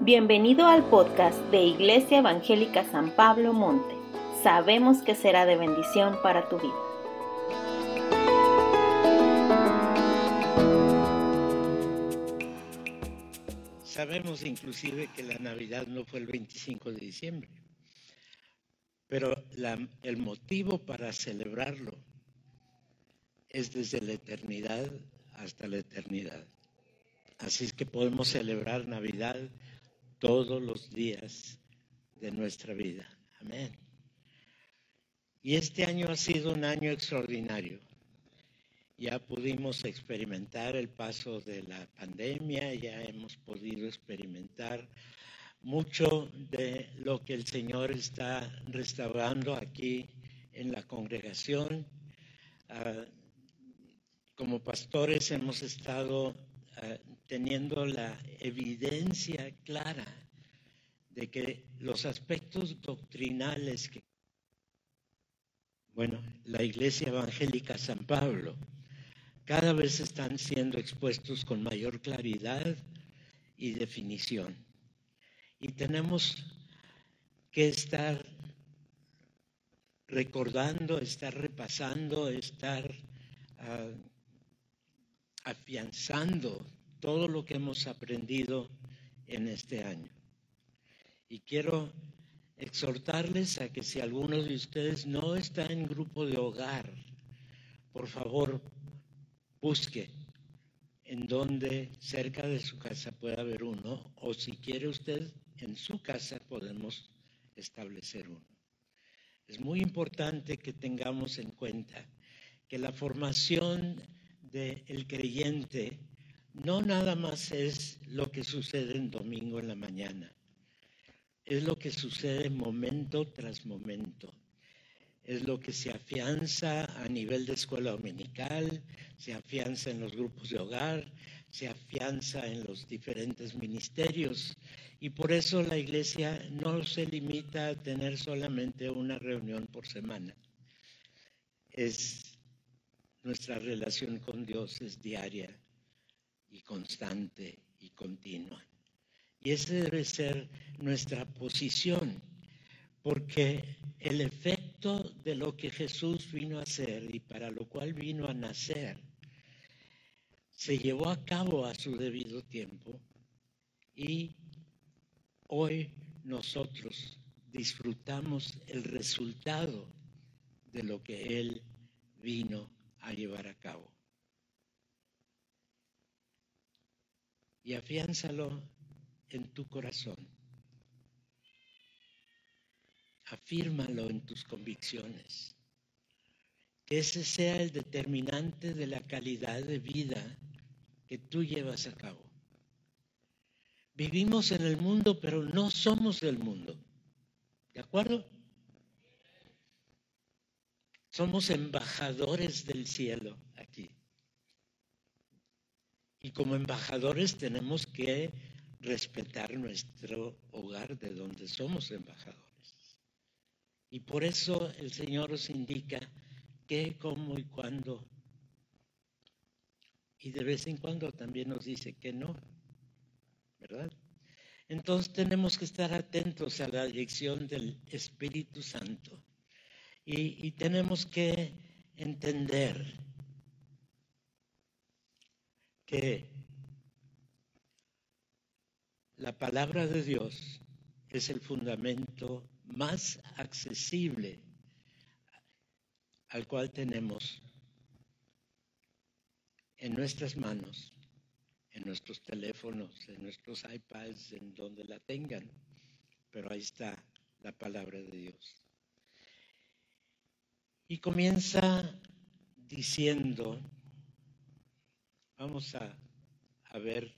Bienvenido al podcast de Iglesia Evangélica San Pablo Monte. Sabemos que será de bendición para tu vida. Sabemos inclusive que la Navidad no fue el 25 de diciembre, pero el motivo para celebrarlo es desde la eternidad hasta la eternidad. Así es que podemos celebrar Navidad todos los días de nuestra vida. Amén. Y este año ha sido un año extraordinario. Ya pudimos experimentar el paso de la pandemia, ya hemos podido experimentar mucho de lo que el Señor está restaurando aquí en la congregación. Ah, como pastores hemos estado ah, teniendo la evidencia clara de que los aspectos doctrinales que, bueno, la Iglesia Evangélica San Pablo, cada vez están siendo expuestos con mayor claridad y definición. Y tenemos que estar recordando, estar repasando, estar ah, afianzando todo lo que hemos aprendido en este año. Y quiero exhortarles a que si alguno de ustedes no está en grupo de hogar, por favor, busque en donde cerca de su casa pueda haber uno, o si quiere usted, en su casa podemos establecer uno. Es muy importante que tengamos en cuenta que la formación del creyente no nada más es lo que sucede en domingo en la mañana, es lo que sucede momento tras momento. Es lo que se afianza a nivel de escuela dominical, se afianza en los grupos de hogar, se afianza en los diferentes ministerios. Y por eso la iglesia no se limita a tener solamente una reunión por semana. Es nuestra relación con Dios es diaria y constante y continua. Y esa debe ser nuestra posición, porque el efecto de lo que Jesús vino a hacer y para lo cual vino a nacer, se llevó a cabo a su debido tiempo y hoy nosotros disfrutamos el resultado de lo que Él vino a llevar a cabo. Y afiánzalo en tu corazón. Afírmalo en tus convicciones. Que ese sea el determinante de la calidad de vida que tú llevas a cabo. Vivimos en el mundo, pero no somos del mundo. ¿De acuerdo? Somos embajadores del cielo aquí. Y como embajadores tenemos que respetar nuestro hogar de donde somos embajadores. Y por eso el Señor nos indica qué, cómo y cuándo. Y de vez en cuando también nos dice que no, ¿verdad? Entonces tenemos que estar atentos a la dirección del Espíritu Santo. Y, y tenemos que entender que la palabra de Dios es el fundamento más accesible al cual tenemos en nuestras manos, en nuestros teléfonos, en nuestros iPads, en donde la tengan. Pero ahí está la palabra de Dios. Y comienza diciendo Vamos a, ver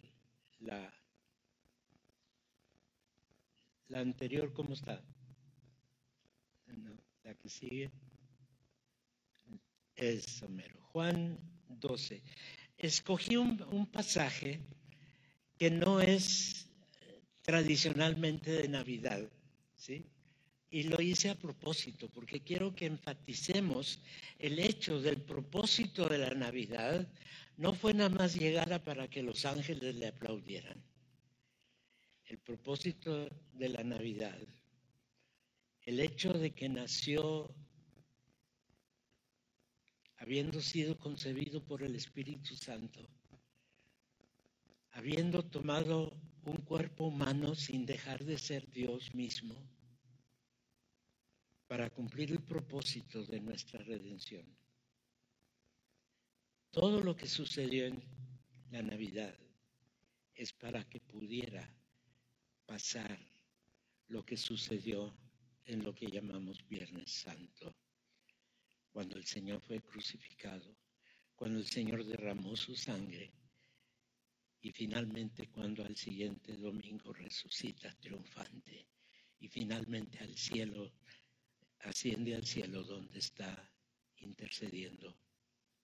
la, la anterior, ¿cómo está? la que sigue. Es Somero. Juan 12. Escogí un, un pasaje que no es tradicionalmente de Navidad, ¿sí? Y lo hice a propósito, porque quiero que enfaticemos el hecho del propósito de la Navidad no fue nada más llegada para que los ángeles le aplaudieran. el propósito de la Navidad, el hecho de que nació habiendo sido concebido por el Espíritu Santo, habiendo tomado un cuerpo humano sin dejar de ser Dios mismo, para cumplir el propósito de nuestra redención. Todo lo que sucedió en la Navidad es para que pudiera pasar lo que sucedió en lo que llamamos Viernes Santo, cuando el Señor fue crucificado, cuando el Señor derramó su sangre y finalmente cuando al siguiente domingo resucita triunfante y finalmente al cielo, asciende al cielo donde está intercediendo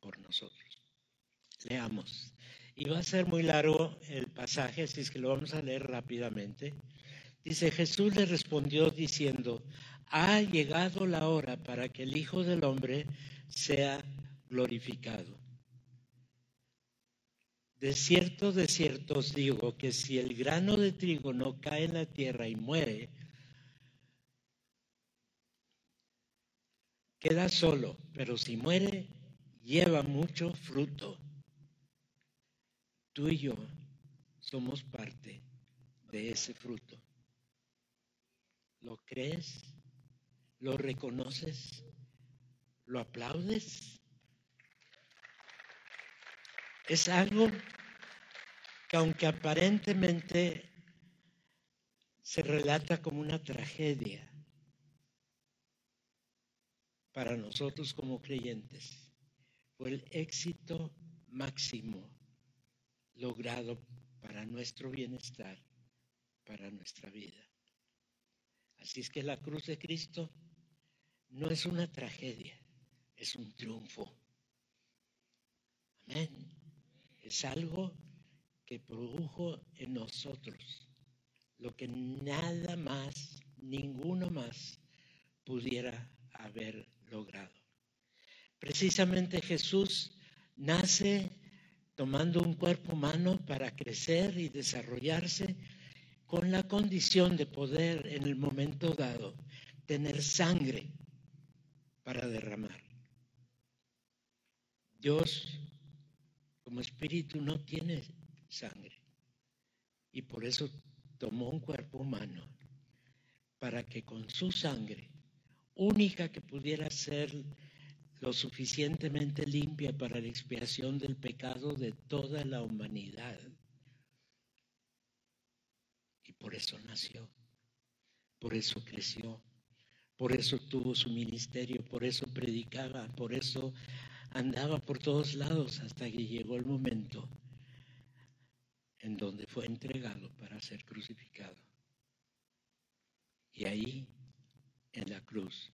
por nosotros. Leamos. Y va a ser muy largo el pasaje, así es que lo vamos a leer rápidamente. Dice, Jesús le respondió diciendo, ha llegado la hora para que el Hijo del Hombre sea glorificado. De cierto, de cierto os digo que si el grano de trigo no cae en la tierra y muere, queda solo, pero si muere, lleva mucho fruto. Tú y yo somos parte de ese fruto. ¿Lo crees? ¿Lo reconoces? ¿Lo aplaudes? Es algo que aunque aparentemente se relata como una tragedia para nosotros como creyentes, fue el éxito máximo logrado para nuestro bienestar, para nuestra vida. Así es que la cruz de Cristo no es una tragedia, es un triunfo. Amén. Es algo que produjo en nosotros lo que nada más, ninguno más pudiera haber logrado. Precisamente Jesús nace tomando un cuerpo humano para crecer y desarrollarse con la condición de poder en el momento dado tener sangre para derramar. Dios como espíritu no tiene sangre y por eso tomó un cuerpo humano para que con su sangre, única que pudiera ser lo suficientemente limpia para la expiación del pecado de toda la humanidad. Y por eso nació, por eso creció, por eso tuvo su ministerio, por eso predicaba, por eso andaba por todos lados hasta que llegó el momento en donde fue entregado para ser crucificado. Y ahí, en la cruz,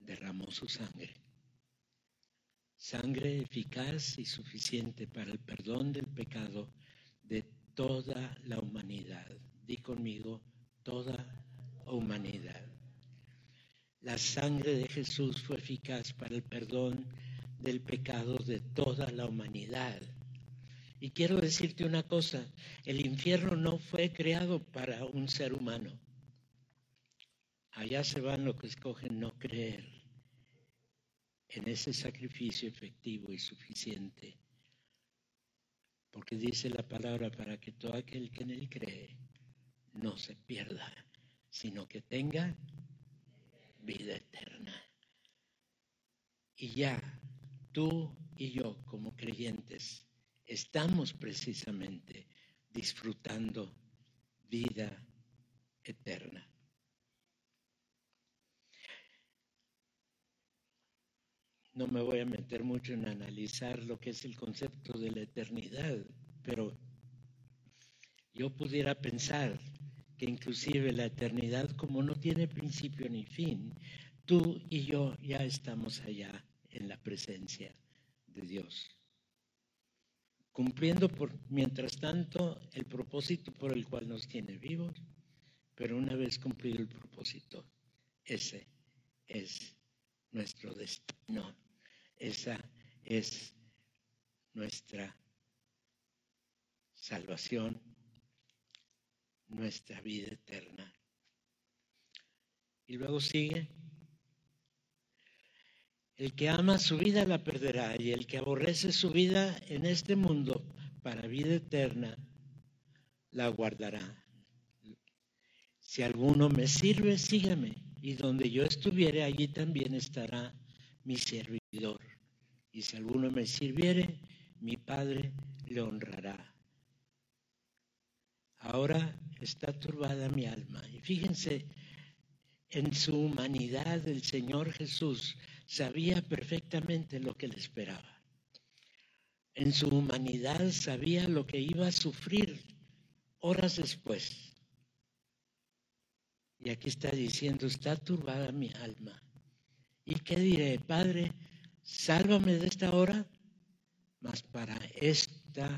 derramó su sangre sangre eficaz y suficiente para el perdón del pecado de toda la humanidad. Di conmigo, toda humanidad. La sangre de Jesús fue eficaz para el perdón del pecado de toda la humanidad. Y quiero decirte una cosa, el infierno no fue creado para un ser humano. Allá se van los que escogen no creer en ese sacrificio efectivo y suficiente. Porque dice la palabra para que todo aquel que en él cree no se pierda, sino que tenga vida eterna. Y ya tú y yo como creyentes estamos precisamente disfrutando vida eterna. No me voy a meter mucho en analizar lo que es el concepto de la eternidad, pero yo pudiera pensar que inclusive la eternidad, como no tiene principio ni fin, tú y yo ya estamos allá en la presencia de Dios. Cumpliendo por, mientras tanto el propósito por el cual nos tiene vivos, pero una vez cumplido el propósito, ese es nuestro destino. Esa es nuestra salvación nuestra vida eterna. Y luego sigue, el que ama su vida la perderá y el que aborrece su vida en este mundo para vida eterna la guardará. Si alguno me sirve, sígame, y donde yo estuviere, allí también estará mi servidor. Y si alguno me sirviere, mi Padre le honrará. Ahora está turbada mi alma. Y fíjense, en su humanidad el Señor Jesús sabía perfectamente lo que le esperaba. En su humanidad sabía lo que iba a sufrir horas después. Y aquí está diciendo, está turbada mi alma. ¿Y qué diré? Padre, sálvame de esta hora, mas para esta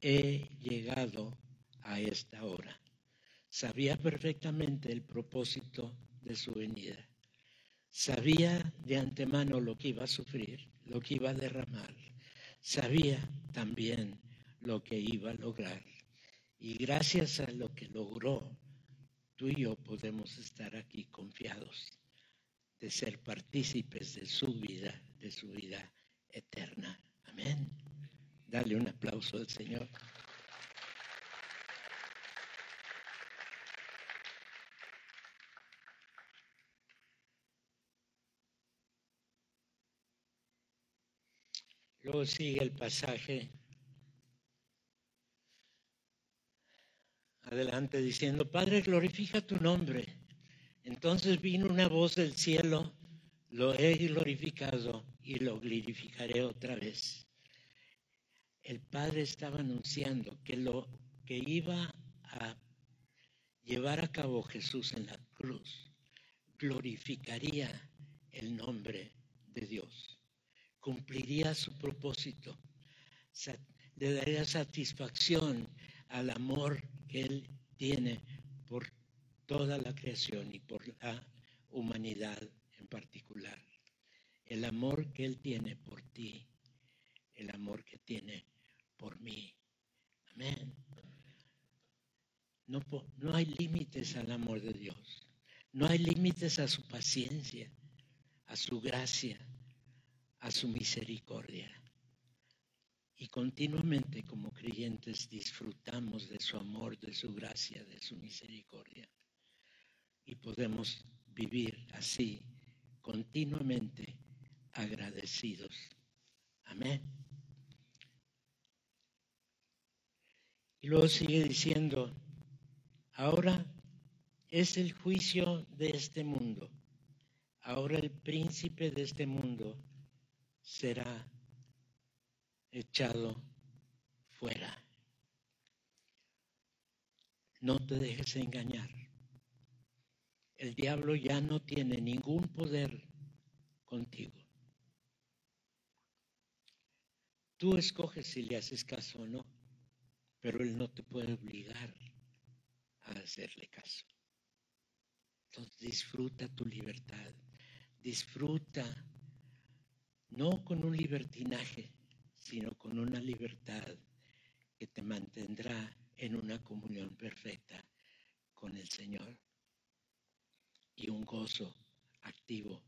he llegado a esta hora. Sabía perfectamente el propósito de su venida. Sabía de antemano lo que iba a sufrir, lo que iba a derramar. Sabía también lo que iba a lograr. Y gracias a lo que logró, tú y yo podemos estar aquí confiados de ser partícipes de su vida, de su vida eterna. Amén. Dale un aplauso al Señor. Luego sigue el pasaje adelante diciendo, Padre, glorifica tu nombre. Entonces vino una voz del cielo, lo he glorificado y lo glorificaré otra vez. El Padre estaba anunciando que lo que iba a llevar a cabo Jesús en la cruz glorificaría el nombre de Dios cumpliría su propósito, le daría satisfacción al amor que Él tiene por toda la creación y por la humanidad en particular. El amor que Él tiene por ti, el amor que tiene por mí. Amén. No, no hay límites al amor de Dios. No hay límites a su paciencia, a su gracia, a su misericordia. Y continuamente como creyentes disfrutamos de su amor, de su gracia, de su misericordia. Y podemos vivir así, continuamente agradecidos. Amén. Y luego sigue diciendo, ahora es el juicio de este mundo. Ahora el príncipe de este mundo será echado fuera. No te dejes engañar. El diablo ya no tiene ningún poder contigo. Tú escoges si le haces caso o no, pero él no te puede obligar a hacerle caso. Entonces disfruta tu libertad, disfruta no con un libertinaje, sino con una libertad que te mantendrá en una comunión perfecta con el Señor y un gozo activo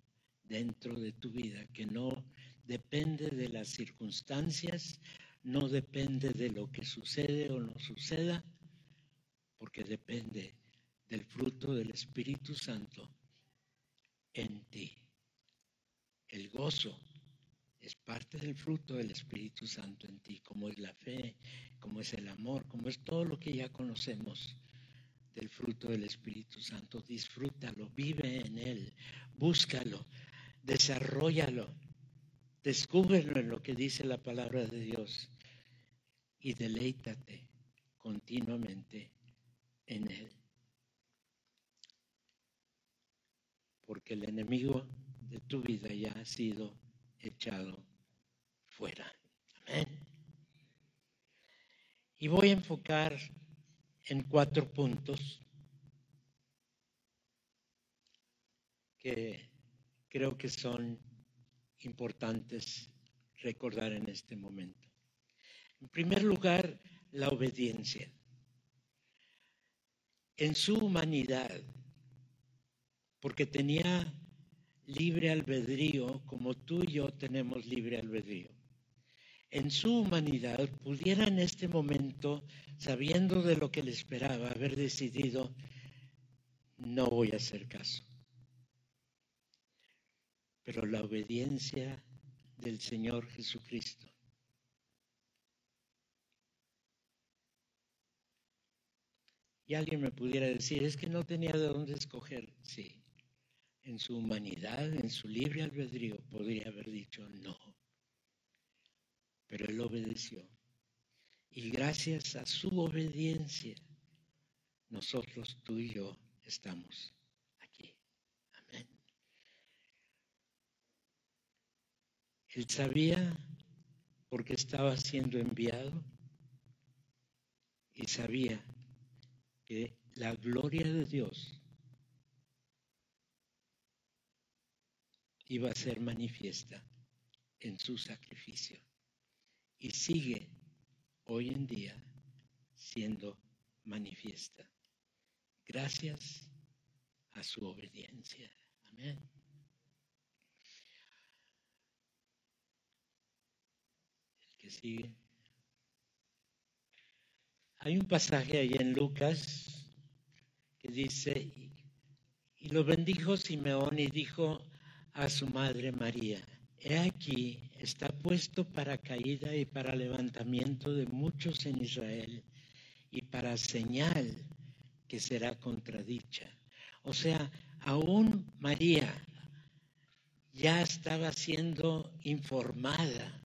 dentro de tu vida que no depende de las circunstancias, no depende de lo que sucede o no suceda, porque depende del fruto del Espíritu Santo en ti. El gozo es parte del fruto del Espíritu Santo en ti, como es la fe, como es el amor, como es todo lo que ya conocemos del fruto del Espíritu Santo. Disfrútalo, vive en él, búscalo, desarrollalo, descúbrelo en lo que dice la palabra de Dios y deleítate continuamente en él. Porque el enemigo de tu vida ya ha sido echado fuera. Amén. Y voy a enfocar en cuatro puntos que creo que son importantes recordar en este momento. En primer lugar, la obediencia. en su humanidad, porque tenía libre albedrío como tú y yo tenemos libre albedrío. En su humanidad pudiera en este momento, sabiendo de lo que le esperaba, haber decidido, no voy a hacer caso. Pero la obediencia del Señor Jesucristo Y alguien me pudiera decir, es que no tenía de dónde escoger. Sí, en su humanidad, en su libre albedrío, podría haber dicho no. Pero él obedeció. Y gracias a su obediencia, nosotros, tú y yo, estamos aquí. Amén. Él sabía porque estaba siendo enviado y sabía que la gloria de Dios iba a ser manifiesta en su sacrificio y sigue hoy en día siendo manifiesta gracias a su obediencia. Amén. El que sigue. Hay un pasaje ahí en Lucas que dice, y lo bendijo Simeón y dijo a su madre María, he aquí, está puesto para caída y para levantamiento de muchos en Israel y para señal que será contradicha. O sea, aún María ya estaba siendo informada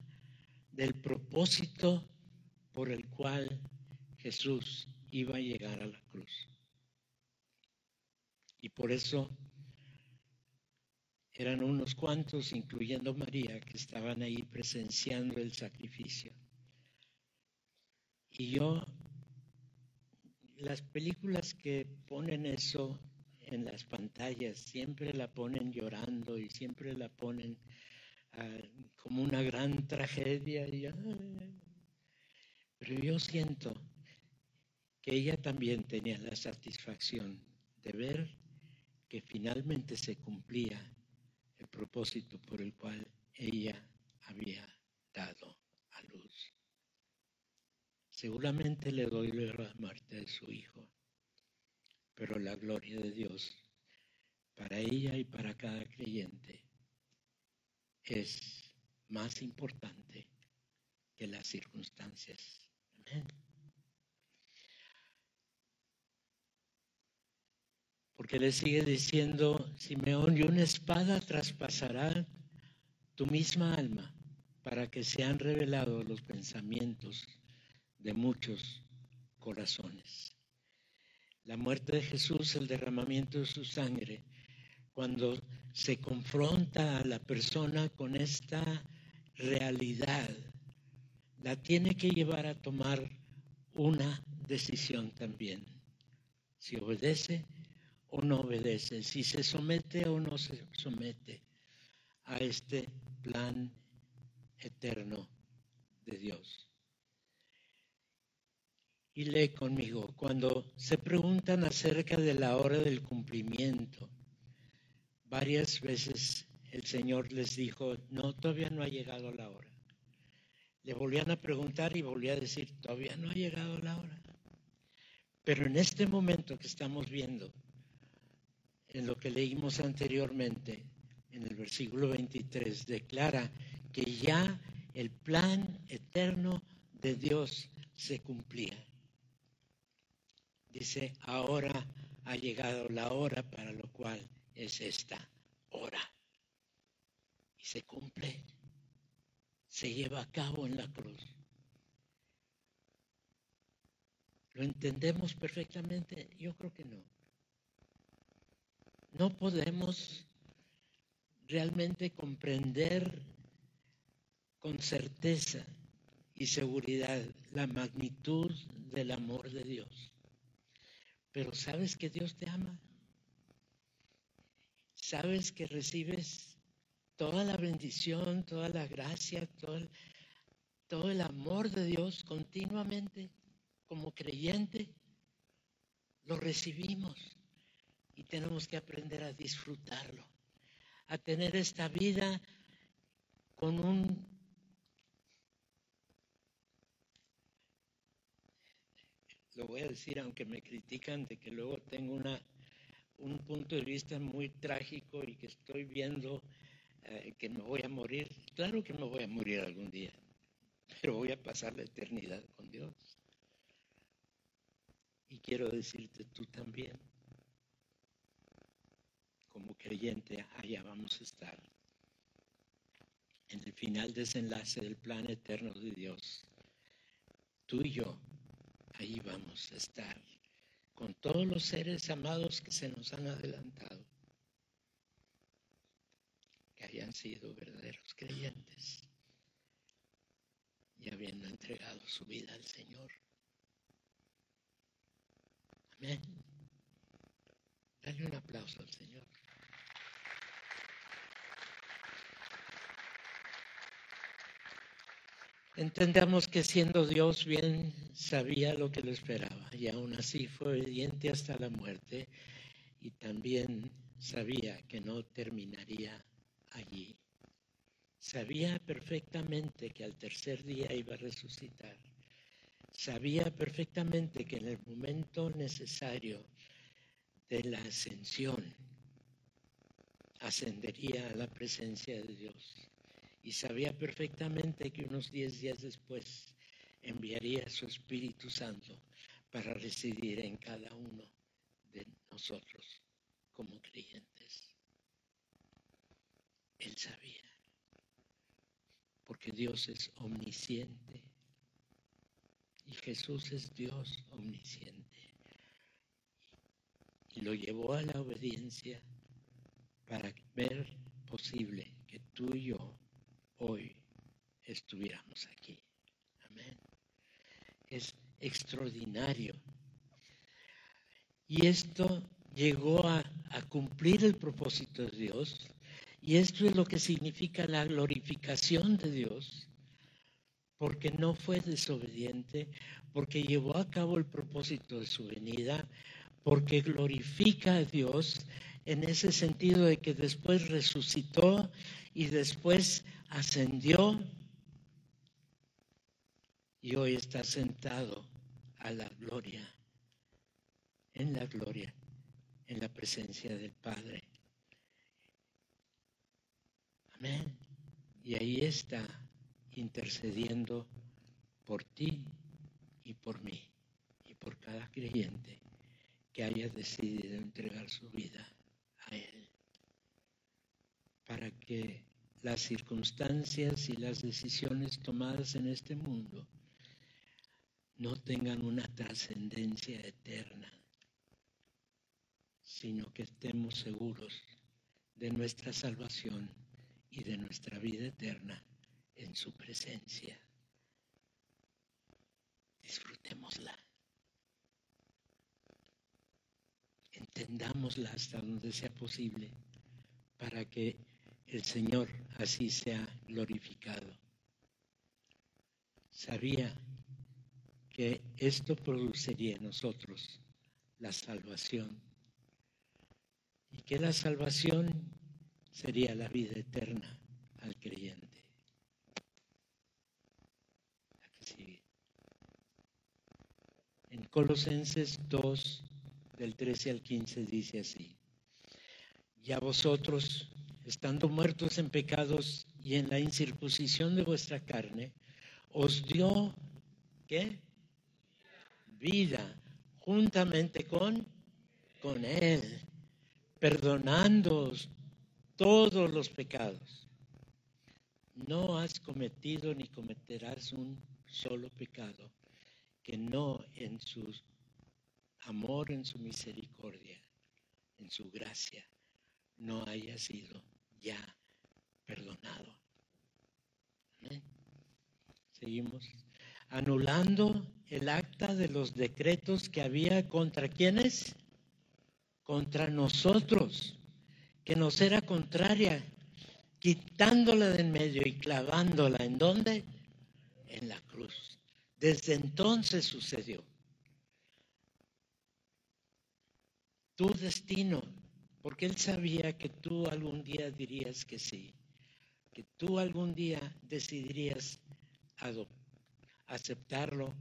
del propósito por el cual Jesús iba a llegar a la cruz. Y por eso eran unos cuantos, incluyendo María, que estaban ahí presenciando el sacrificio. Y yo, las películas que ponen eso en las pantallas, siempre la ponen llorando y siempre la ponen ah, como una gran tragedia. pero yo siento que ella también tenía la satisfacción de ver que finalmente se cumplía propósito por el cual ella había dado a luz. Seguramente le doy la muerte de su hijo, pero la gloria de Dios para ella y para cada creyente es más importante que las circunstancias. Amén. Porque le sigue diciendo, Simeón, y una espada traspasará tu misma alma para que sean revelados los pensamientos de muchos corazones. La muerte de Jesús, el derramamiento de su sangre, cuando se confronta a la persona con esta realidad, la tiene que llevar a tomar una decisión también. Si obedece, o no obedece, si se somete o no se somete a este plan eterno de Dios. Y lee conmigo, cuando se preguntan acerca de la hora del cumplimiento, varias veces el Señor les dijo, no, todavía no ha llegado la hora. Le volvían a preguntar y volvía a decir, todavía no ha llegado la hora. Pero en este momento que estamos viendo, en lo que leímos anteriormente, en el versículo 23, declara que ya el plan eterno de Dios se cumplía. Dice, ahora ha llegado la hora para lo cual es esta hora. Y se cumple, se lleva a cabo en la cruz. ¿Lo entendemos perfectamente? Yo creo que no no podemos realmente comprender con certeza y seguridad la magnitud del amor de Dios. Pero sabes que Dios te ama. Sabes que recibes toda la bendición, toda la gracia, todo el, amor de Dios continuamente como creyente. lo recibimos y tenemos que aprender a disfrutarlo, a tener esta vida con un lo voy a decir aunque me critican de que luego tengo una, un punto de vista muy trágico y que estoy viendo eh, que me voy a morir. Claro que me voy a morir algún día, pero voy a pasar la eternidad con Dios. Y quiero decirte tú también, como creyente, allá vamos a estar, en el final desenlace del plan eterno de Dios. Tú y yo ahí vamos a estar con todos los seres amados que se nos han adelantado, que hayan sido verdaderos creyentes y habiendo entregado su vida al Señor. Amén. Dale un aplauso al Señor. Entendamos que siendo Dios bien sabía lo que le esperaba y aún así fue obediente hasta la muerte y también sabía que no terminaría allí. Sabía perfectamente que al tercer día iba a resucitar. Sabía perfectamente que en el momento necesario de la ascensión ascendería a la presencia de Dios y sabía perfectamente que unos diez días después enviaría su Espíritu Santo para residir en cada uno de nosotros como creyentes. Él sabía, porque Dios es omnisciente y Jesús es Dios omnisciente. Y lo llevó a la obediencia para ver posible que tú y yo hoy estuviéramos aquí. Amén. Es extraordinario. Y esto llegó a, cumplir el propósito de Dios. Y esto es lo que significa la glorificación de Dios, porque no fue desobediente, porque llevó a cabo el propósito de su venida, porque glorifica a Dios en ese sentido de que después resucitó y después ascendió y hoy está sentado a la gloria, en la gloria, en la presencia del Padre. Amén. Y ahí está intercediendo por ti y por mí y por cada creyente que haya decidido entregar su vida a Él para que las circunstancias y las decisiones tomadas en este mundo no tengan una trascendencia eterna, sino que estemos seguros de nuestra salvación y de nuestra vida eterna en su presencia. Disfrutémosla. Entendámosla hasta donde sea posible para que el Señor así sea glorificado. Sabía que esto produciría en nosotros la salvación y que la salvación sería la vida eterna al creyente. En Colosenses 2, del 13 al 15 dice así, ya vosotros estando muertos en pecados y en la incircuncisión de vuestra carne, os dio, ¿qué? Vida, juntamente con, con Él, perdonándoos todos los pecados. No has cometido ni cometerás un solo pecado que no en su amor, en su misericordia, en su gracia, no haya sido ya perdonado. Seguimos. Anulando el acta de los decretos que había contra quienes? Contra nosotros, que nos era contraria, quitándola de en medio y clavándola. ¿En dónde? En la cruz. Desde entonces sucedió. tu destino, porque Él sabía que tú algún día dirías que sí, que tú algún día decidirías aceptarlo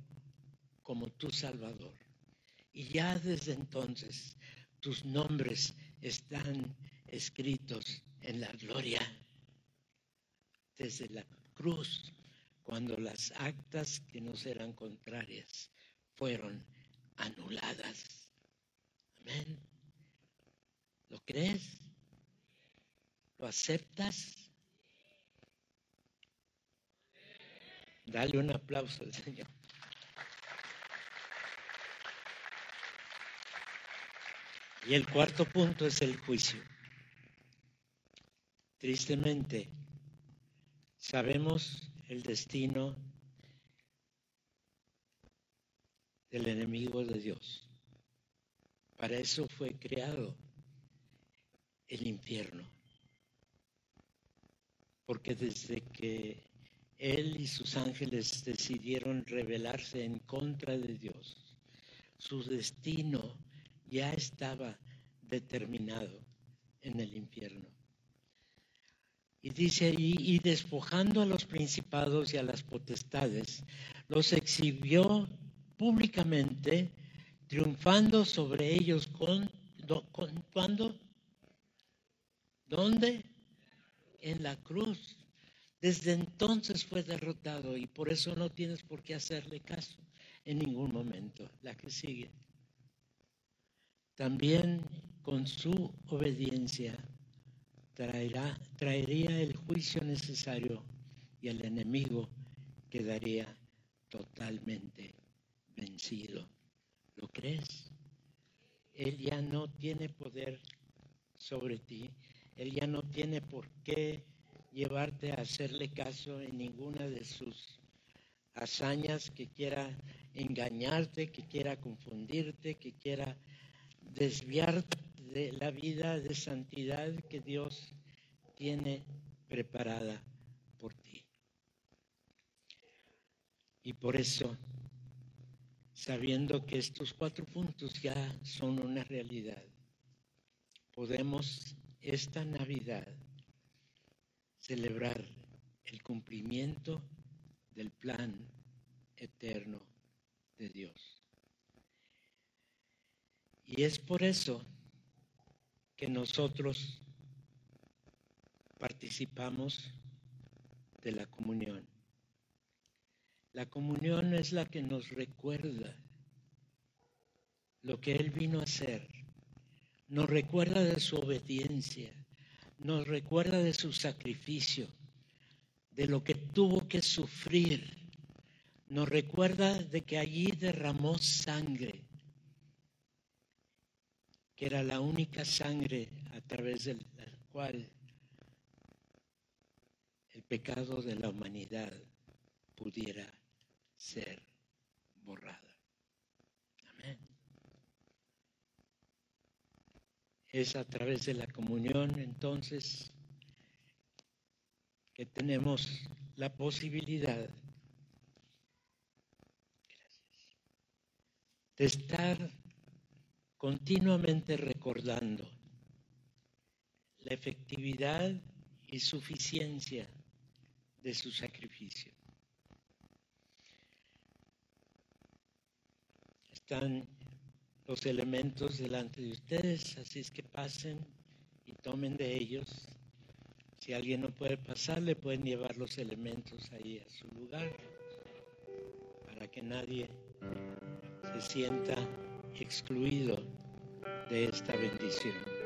como tu Salvador. Y ya desde entonces tus nombres están escritos en la gloria desde la cruz, cuando las actas que nos eran contrarias fueron anuladas. Amén. ¿Lo crees? ¿Lo aceptas? Dale un aplauso al Señor. Y el cuarto punto es el juicio. Tristemente, sabemos el destino del enemigo de Dios. Para eso fue creado el infierno. Porque desde que él y sus ángeles decidieron rebelarse en contra de Dios, su destino ya estaba determinado en el infierno. Y dice ahí, y despojando a los principados y a las potestades, los exhibió públicamente, triunfando sobre ellos con, ¿cuándo? ¿Dónde? En la cruz. Desde entonces fue derrotado y por eso no tienes por qué hacerle caso en ningún momento. La que sigue. También con su obediencia traerá, traería el juicio necesario y el enemigo quedaría totalmente vencido. ¿Lo crees? Él ya no tiene poder sobre ti. Él ya no tiene por qué llevarte a hacerle caso en ninguna de sus hazañas que quiera engañarte, que quiera confundirte, que quiera desviarte de la vida de santidad que Dios tiene preparada por ti. Y por eso, sabiendo que estos cuatro puntos ya son una realidad, podemos esta Navidad celebrar el cumplimiento del plan eterno de Dios. Y es por eso que nosotros participamos de la comunión. La comunión es la que nos recuerda lo que Él vino a hacer, nos recuerda de su obediencia, nos recuerda de su sacrificio, de lo que tuvo que sufrir, nos recuerda de que allí derramó sangre que era la única sangre a través de la cual el pecado de la humanidad pudiera ser borrada. Amén. Es a través de la comunión entonces que tenemos la posibilidad de estar continuamente recordando la efectividad y suficiencia de su sacrificio. Están los elementos delante de ustedes, así es que pasen y tomen de ellos. Si alguien no puede pasar, le pueden llevar los elementos ahí a su lugar para que nadie se sienta excluido de esta bendición.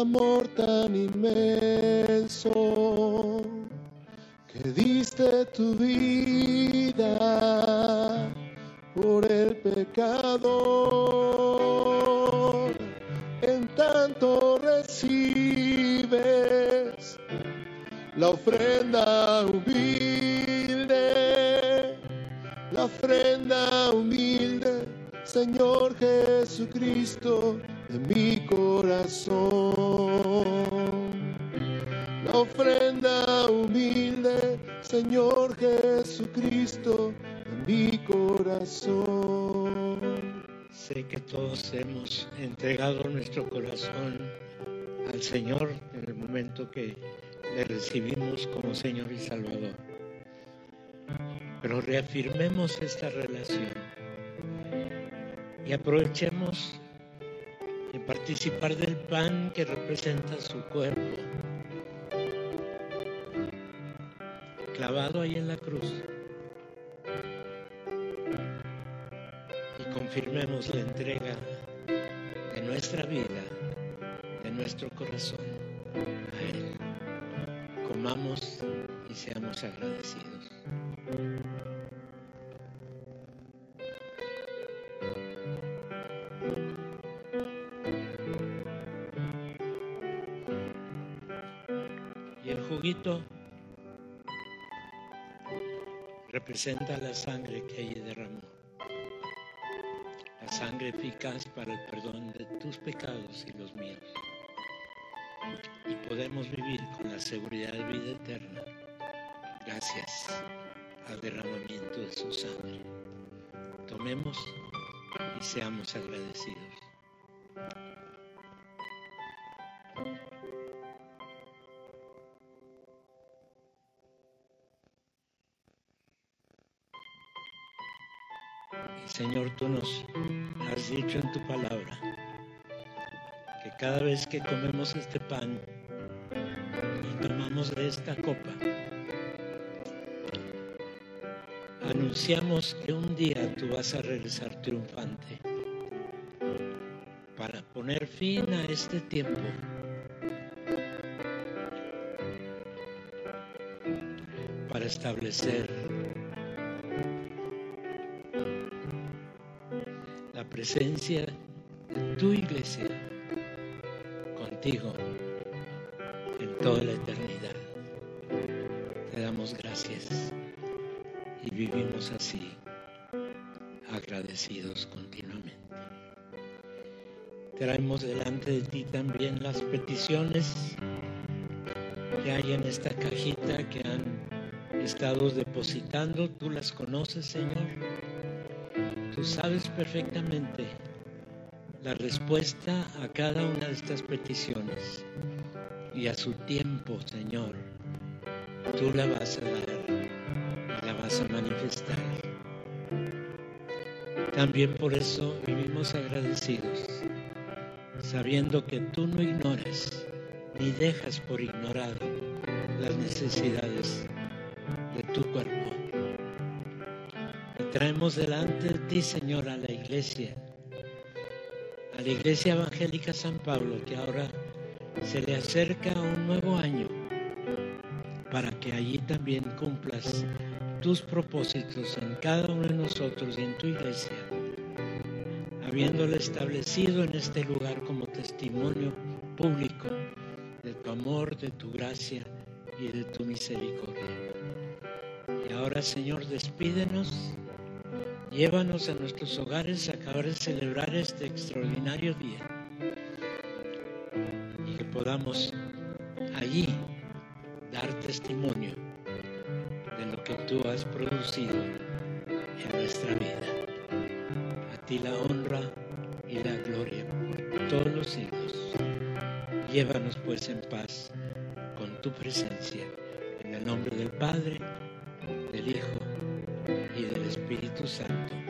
Amor tan inmenso que diste tu vida por el pecado. En tanto recibes la ofrenda humilde, la ofrenda humilde, Señor Jesucristo de mi corazón. Señor Jesucristo, de mi corazón. Sé que todos hemos entregado nuestro corazón al Señor en el momento que le recibimos como Señor y Salvador. Pero reafirmemos esta relación y aprovechemos de participar del pan que representa su cuerpo, clavado ahí en la cruz. Y confirmemos la entrega de nuestra vida, de nuestro corazón a Él. Comamos y seamos agradecidos. Representa la sangre que ella derramó. La sangre eficaz para el perdón de tus pecados y los míos. Y podemos vivir con la seguridad de vida eterna gracias al derramamiento de su sangre. Tomemos y seamos agradecidos. Que comemos este pan y tomamos de esta copa, anunciamos que un día tú vas a regresar triunfante para poner fin a este tiempo. para establecer presencia de tu iglesia contigo en toda la eternidad. Te damos gracias y vivimos así, agradecidos continuamente. Traemos delante de ti también las peticiones que hay en esta cajita que han estado depositando. Tú las conoces, Señor Tú sabes perfectamente la respuesta a cada una de estas peticiones y a su tiempo, Señor, tú la vas a dar y la vas a manifestar. También por eso vivimos agradecidos, sabiendo que tú no ignoras ni dejas por ignorado las necesidades de tu cuerpo traemos delante de ti, Señor, a la iglesia, a la iglesia evangélica San Pablo, que ahora se le acerca un nuevo año, para que allí también cumplas tus propósitos en cada uno de nosotros y en tu iglesia, habiéndole establecido en este lugar como testimonio público de tu amor, de tu gracia y de tu misericordia. Y ahora, Señor, despídenos Llévanos a nuestros hogares a acabar de celebrar este extraordinario día y que podamos allí dar testimonio de lo que tú has producido en nuestra vida. A ti la honra y la gloria por todos los siglos. Llévanos pues en paz con tu presencia. En el nombre del Padre, del Hijo Espíritu Santo.